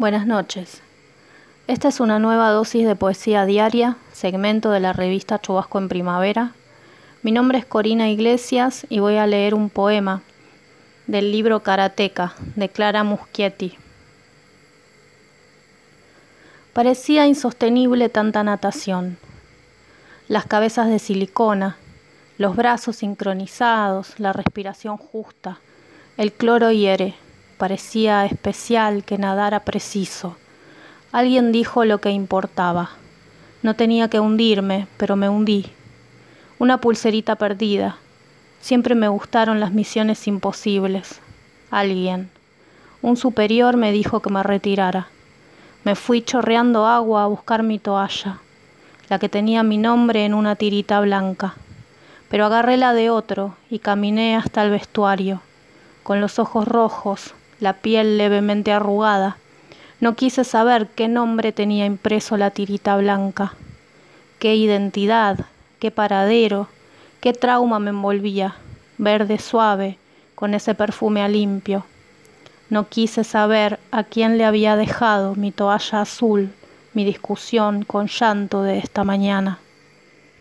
Buenas noches. Esta es una nueva dosis de poesía diaria, segmento de la revista Chubasco en Primavera. Mi nombre es Corina Iglesias y voy a leer un poema del libro Karateka de Clara Muschietti. Parecía insostenible tanta natación. Las cabezas de silicona, los brazos sincronizados, la respiración justa, el cloro hiere parecía especial que nadara preciso. Alguien dijo lo que importaba. No tenía que hundirme, pero me hundí. Una pulserita perdida. Siempre me gustaron las misiones imposibles. Alguien. Un superior me dijo que me retirara. Me fui chorreando agua a buscar mi toalla, la que tenía mi nombre en una tirita blanca. Pero agarré la de otro y caminé hasta el vestuario, con los ojos rojos, la piel levemente arrugada. No quise saber qué nombre tenía impreso la tirita blanca, qué identidad, qué paradero, qué trauma me envolvía, verde suave, con ese perfume a limpio. No quise saber a quién le había dejado mi toalla azul, mi discusión con llanto de esta mañana.